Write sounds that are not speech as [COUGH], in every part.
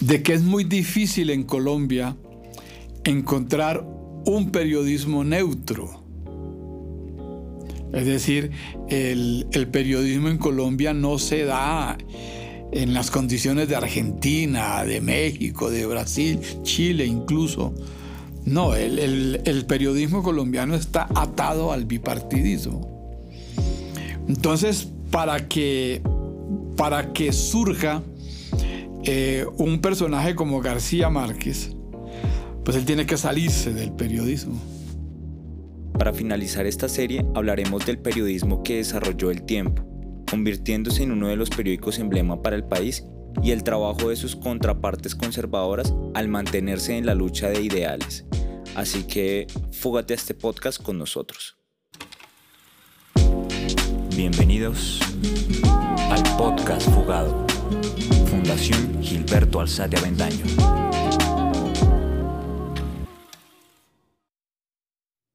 de que es muy difícil en Colombia encontrar un periodismo neutro. Es decir, el, periodismo en Colombia no se da en las condiciones de Argentina, de México, de Brasil, Chile incluso. No, el, el periodismo colombiano está atado al bipartidismo. Entonces, para que, para que surja eh, un personaje como García Márquez, pues él tiene que salirse del periodismo. Para finalizar esta serie hablaremos del periodismo que desarrolló el tiempo, convirtiéndose en uno de los periódicos emblema para el país y el trabajo de sus contrapartes conservadoras al mantenerse en la lucha de ideales. Así que fúgate a este podcast con nosotros. Bienvenidos al podcast Fugado, Fundación Gilberto Alzate Avendaño.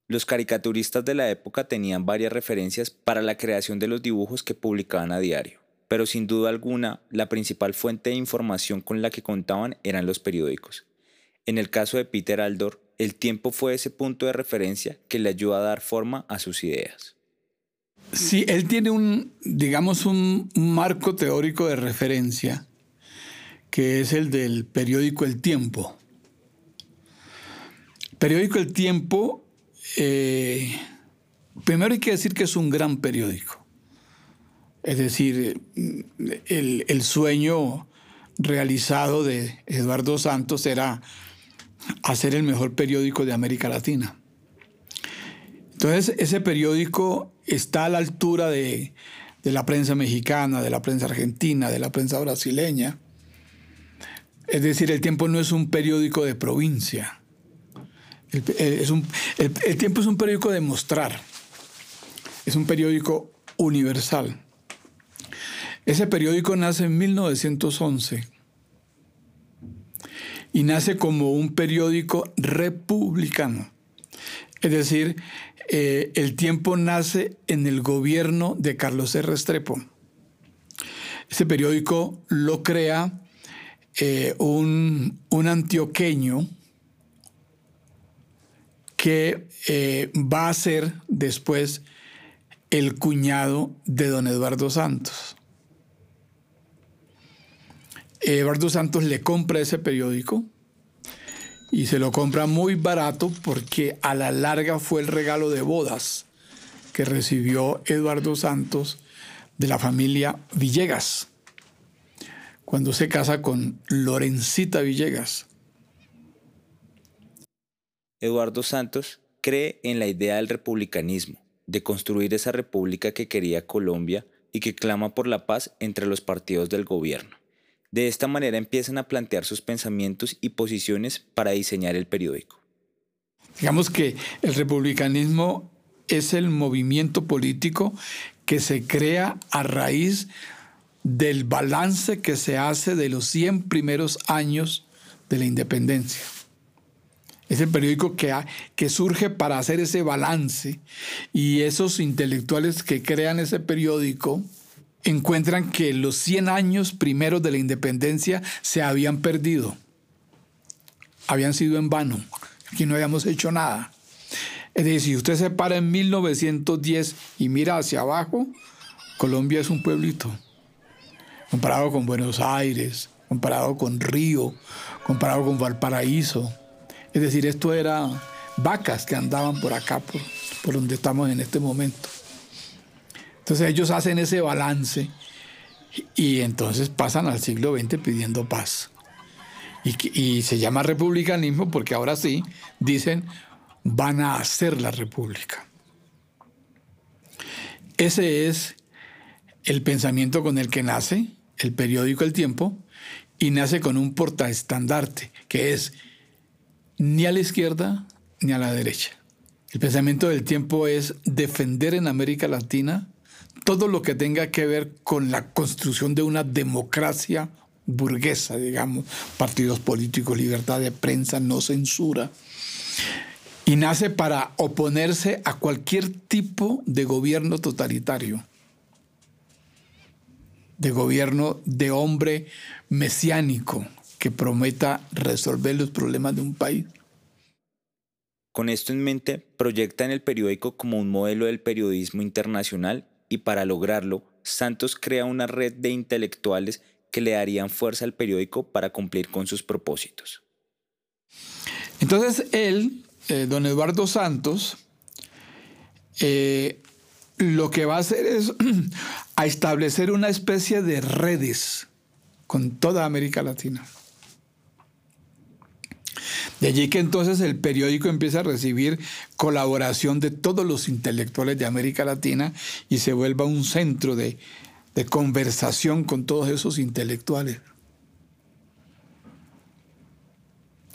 Los caricaturistas de la época tenían varias referencias para la creación de los dibujos que publicaban a diario, pero sin duda alguna la principal fuente de información con la que contaban eran los periódicos. En el caso de Peter Aldor, el tiempo fue ese punto de referencia que le ayudó a dar forma a sus ideas. Sí, él tiene un, digamos, un marco teórico de referencia, que es el del periódico El Tiempo. Periódico El Tiempo, eh, primero hay que decir que es un gran periódico. Es decir, el, el sueño realizado de Eduardo Santos era hacer el mejor periódico de América Latina. Entonces, ese periódico está a la altura de, la prensa mexicana, de la prensa argentina, de la prensa brasileña. Es decir, el tiempo no es un periódico de provincia. El, el, tiempo es un periódico de mostrar. Es un periódico universal. Ese periódico nace en 1911 y nace como un periódico republicano. Es decir, eh, el tiempo nace en el gobierno de Carlos R. Restrepo. Ese periódico lo crea eh, un, antioqueño que eh, va a ser después el cuñado de don Eduardo Santos. Eduardo Santos le compra ese periódico y se lo compra muy barato porque a la larga fue el regalo de bodas que recibió Eduardo Santos de la familia Villegas cuando se casa con Lorencita Villegas. Eduardo Santos cree en la idea del republicanismo, de construir esa república que quería Colombia y que clama por la paz entre los partidos del gobierno. De esta manera empiezan a plantear sus pensamientos y posiciones para diseñar el periódico. Digamos que el republicanismo es el movimiento político que se crea a raíz del balance que se hace de los 100 primeros años de la independencia. Es el periódico que, que surge para hacer ese balance y esos intelectuales que crean ese periódico encuentran que los 100 años primeros de la independencia se habían perdido, habían sido en vano, aquí no habíamos hecho nada. Es decir, si usted se para en 1910 y mira hacia abajo, Colombia es un pueblito, comparado con Buenos Aires, comparado con Río, comparado con Valparaíso. Es decir, esto era vacas que andaban por acá, por, por donde estamos en este momento. Entonces ellos hacen ese balance y entonces pasan al siglo XX pidiendo paz. Y, se llama republicanismo porque ahora sí dicen van a hacer la república. Ese es el pensamiento con el que nace el periódico El Tiempo y nace con un portaestandarte que es ni a la izquierda ni a la derecha. El pensamiento del tiempo es defender en América Latina todo lo que tenga que ver con la construcción de una democracia burguesa, digamos, partidos políticos, libertad de prensa, no censura, y nace para oponerse a cualquier tipo de gobierno totalitario, de gobierno de hombre mesiánico, que prometa resolver los problemas de un país. Con esto en mente, proyecta en el periódico como un modelo del periodismo internacional y para lograrlo, Santos crea una red de intelectuales que le darían fuerza al periódico para cumplir con sus propósitos. Entonces él, eh, don Eduardo Santos, eh, lo que va a hacer es [CLEARS THROAT] a establecer una especie de redes con toda América Latina. De allí que entonces el periódico empieza a recibir colaboración de todos los intelectuales de América Latina y se vuelva un centro de, conversación con todos esos intelectuales.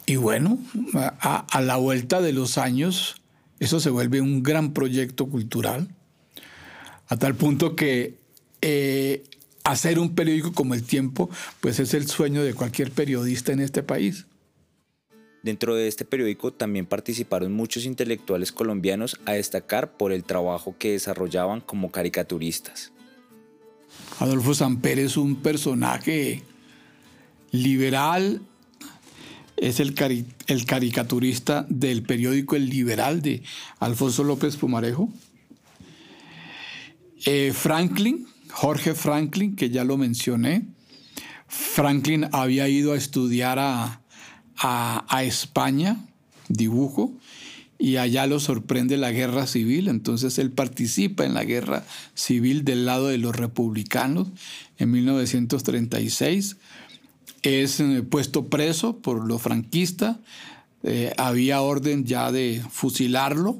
Y bueno, a, la vuelta de los años, eso se vuelve un gran proyecto cultural, a tal punto que eh, hacer un periódico como El Tiempo, pues es el sueño de cualquier periodista en este país. Dentro de este periódico también participaron muchos intelectuales colombianos a destacar por el trabajo que desarrollaban como caricaturistas. Adolfo Samper es un personaje liberal, es el, el caricaturista del periódico El Liberal de Alfonso López Pumarejo. Eh, Franklin, Jorge Franklin, que ya lo mencioné, Franklin había ido a estudiar a, a, España, dibujo, y allá lo sorprende la guerra civil, entonces él participa en la guerra civil del lado de los republicanos. En 1936, es eh, puesto preso por los franquistas, eh, había orden ya de fusilarlo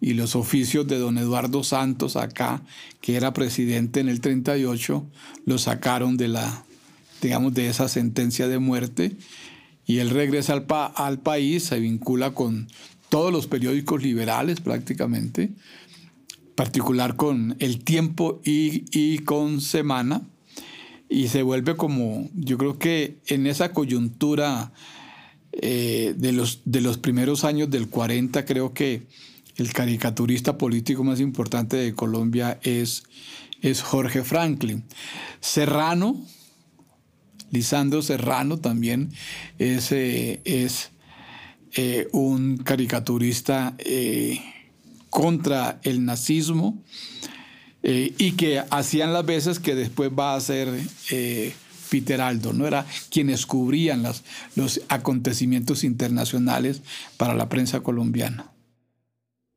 y los oficios de don Eduardo Santos acá, que era presidente en el 38, lo sacaron de la, digamos, de esa sentencia de muerte y él regresa al, país, se vincula con todos los periódicos liberales prácticamente, particular con El Tiempo y, con Semana, y se vuelve como, yo creo que en esa coyuntura eh, de, los, de los primeros años del 40, creo que el caricaturista político más importante de Colombia es, es Jorge Franklin. Serrano, Lisandro Serrano también es, eh, es eh, un caricaturista eh, contra el nazismo y que hacían las veces que después va a ser Peter Aldo, ¿no? Era quienes cubrían las, los acontecimientos internacionales para la prensa colombiana.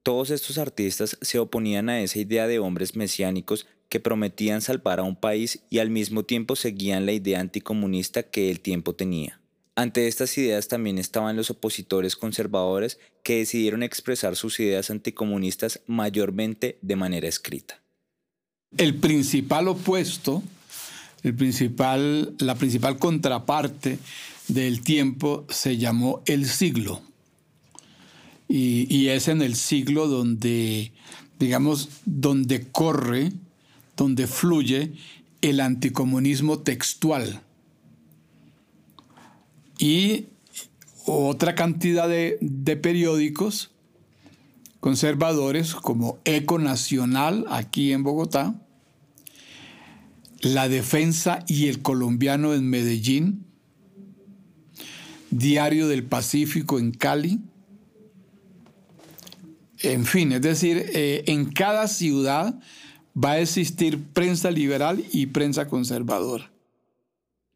Todos estos artistas se oponían a esa idea de hombres mesiánicos que prometían salvar a un país y al mismo tiempo seguían la idea anticomunista que el tiempo tenía. Ante estas ideas también estaban los opositores conservadores que decidieron expresar sus ideas anticomunistas mayormente de manera escrita. El principal opuesto, el principal, la principal contraparte del tiempo se llamó el siglo. Y, y es en el siglo donde, digamos, donde corre donde fluye el anticomunismo textual. Y otra cantidad de, periódicos conservadores como Eco Nacional aquí en Bogotá, La Defensa y el Colombiano en Medellín, Diario del Pacífico en Cali, en fin, es decir, eh, en cada ciudad va a existir prensa liberal y prensa conservadora.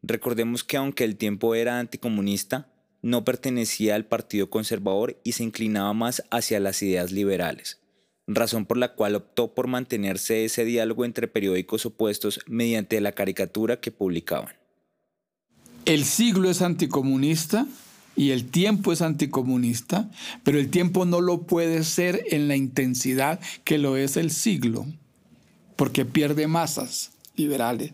Recordemos que aunque el tiempo era anticomunista, no pertenecía al Partido Conservador y se inclinaba más hacia las ideas liberales, razón por la cual optó por mantenerse ese diálogo entre periódicos opuestos mediante la caricatura que publicaban. El siglo es anticomunista y el tiempo es anticomunista, pero el tiempo no lo puede ser en la intensidad que lo es el siglo porque pierde masas liberales.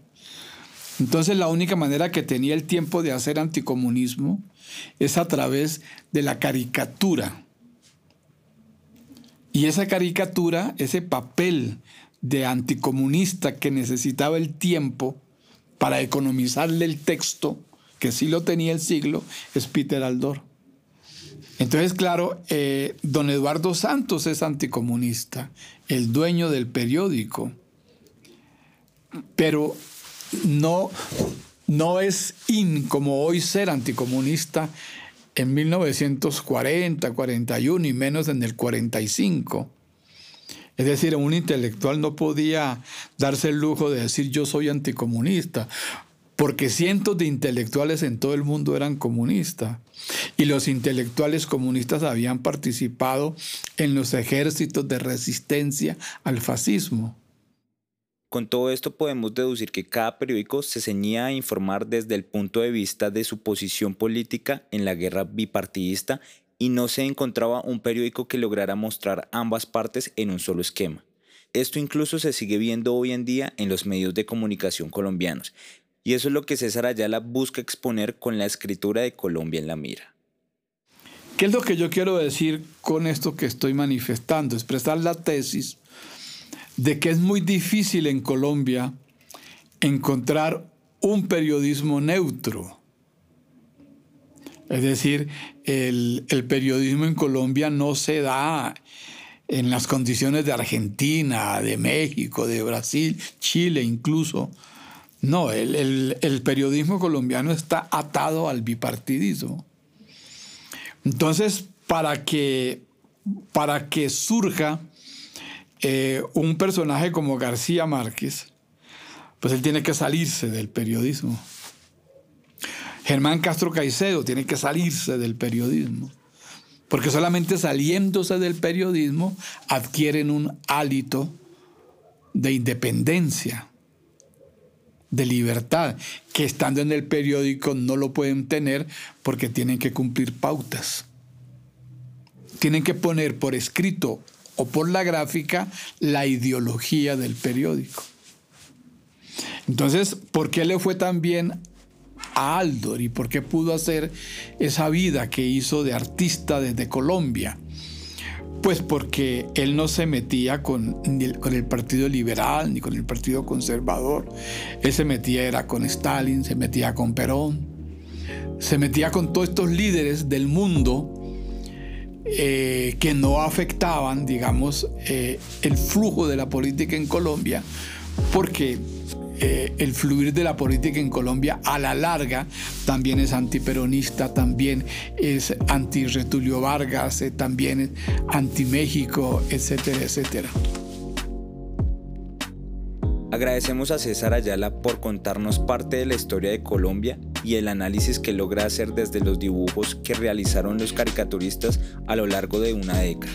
Entonces la única manera que tenía el tiempo de hacer anticomunismo es a través de la caricatura. Y esa caricatura, ese papel de anticomunista que necesitaba el tiempo para economizarle el texto, que sí lo tenía el siglo, es Peter Aldor. Entonces, claro, eh, don Eduardo Santos es anticomunista, el dueño del periódico pero no, no es in como hoy ser anticomunista en 1940, 41 y menos en el 45. Es decir, un intelectual no podía darse el lujo de decir yo soy anticomunista, porque cientos de intelectuales en todo el mundo eran comunistas. Y los intelectuales comunistas habían participado en los ejércitos de resistencia al fascismo. Con todo esto podemos deducir que cada periódico se ceñía a informar desde el punto de vista de su posición política en la guerra bipartidista y no se encontraba un periódico que lograra mostrar ambas partes en un solo esquema. Esto incluso se sigue viendo hoy en día en los medios de comunicación colombianos, y eso es lo que César Ayala busca exponer con la escritura de Colombia en la mira. ¿Qué es lo que yo quiero decir con esto que estoy manifestando? Expresar la tesis de que es muy difícil en Colombia encontrar un periodismo neutro. Es decir, el, periodismo en Colombia no se da en las condiciones de Argentina, de México, de Brasil, Chile incluso. No, el, el periodismo colombiano está atado al bipartidismo. Entonces, para que, para que surja eh, un personaje como García Márquez, pues él tiene que salirse del periodismo. Germán Castro Caicedo tiene que salirse del periodismo. Porque solamente saliéndose del periodismo adquieren un hálito de independencia, de libertad, que estando en el periódico no lo pueden tener porque tienen que cumplir pautas. Tienen que poner por escrito o por la gráfica la ideología del periódico. Entonces, ¿por qué le fue tan bien a Aldor y por qué pudo hacer esa vida que hizo de artista desde Colombia? Pues porque él no se metía con, con, el Partido Liberal ni con el Partido Conservador. Él se metía era con Stalin, se metía con Perón, se metía con todos estos líderes del mundo eh, que no afectaban, digamos, eh, el flujo de la política en Colombia, porque eh, el fluir de la política en Colombia a la larga también es antiperonista, también es anti-Retulio Vargas, también anti-México, etcétera, etcétera. Agradecemos a César Ayala por contarnos parte de la historia de Colombia y el análisis que logra hacer desde los dibujos que realizaron los caricaturistas a lo largo de una década.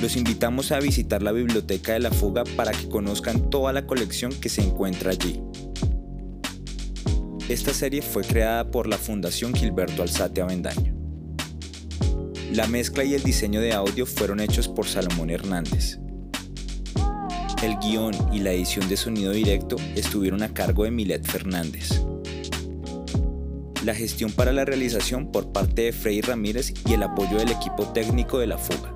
Los invitamos a visitar la Biblioteca de la Fuga para que conozcan toda la colección que se encuentra allí. Esta serie fue creada por la Fundación Gilberto Alzate Avendaño. La mezcla y el diseño de audio fueron hechos por Salomón Hernández. El guion y la edición de sonido directo estuvieron a cargo de Milet Fernández. La gestión para la realización por parte de Frey Ramírez y el apoyo del equipo técnico de La Fuga.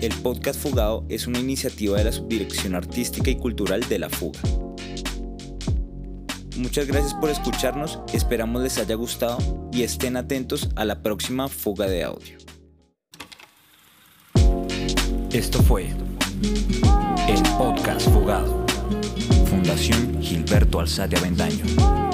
El podcast Fugado es una iniciativa de la Subdirección Artística y Cultural de La Fuga. Muchas gracias por escucharnos, esperamos les haya gustado y estén atentos a la próxima fuga de audio. Esto fue el podcast Fugado. Fundación Gilberto Alzate Avendaño.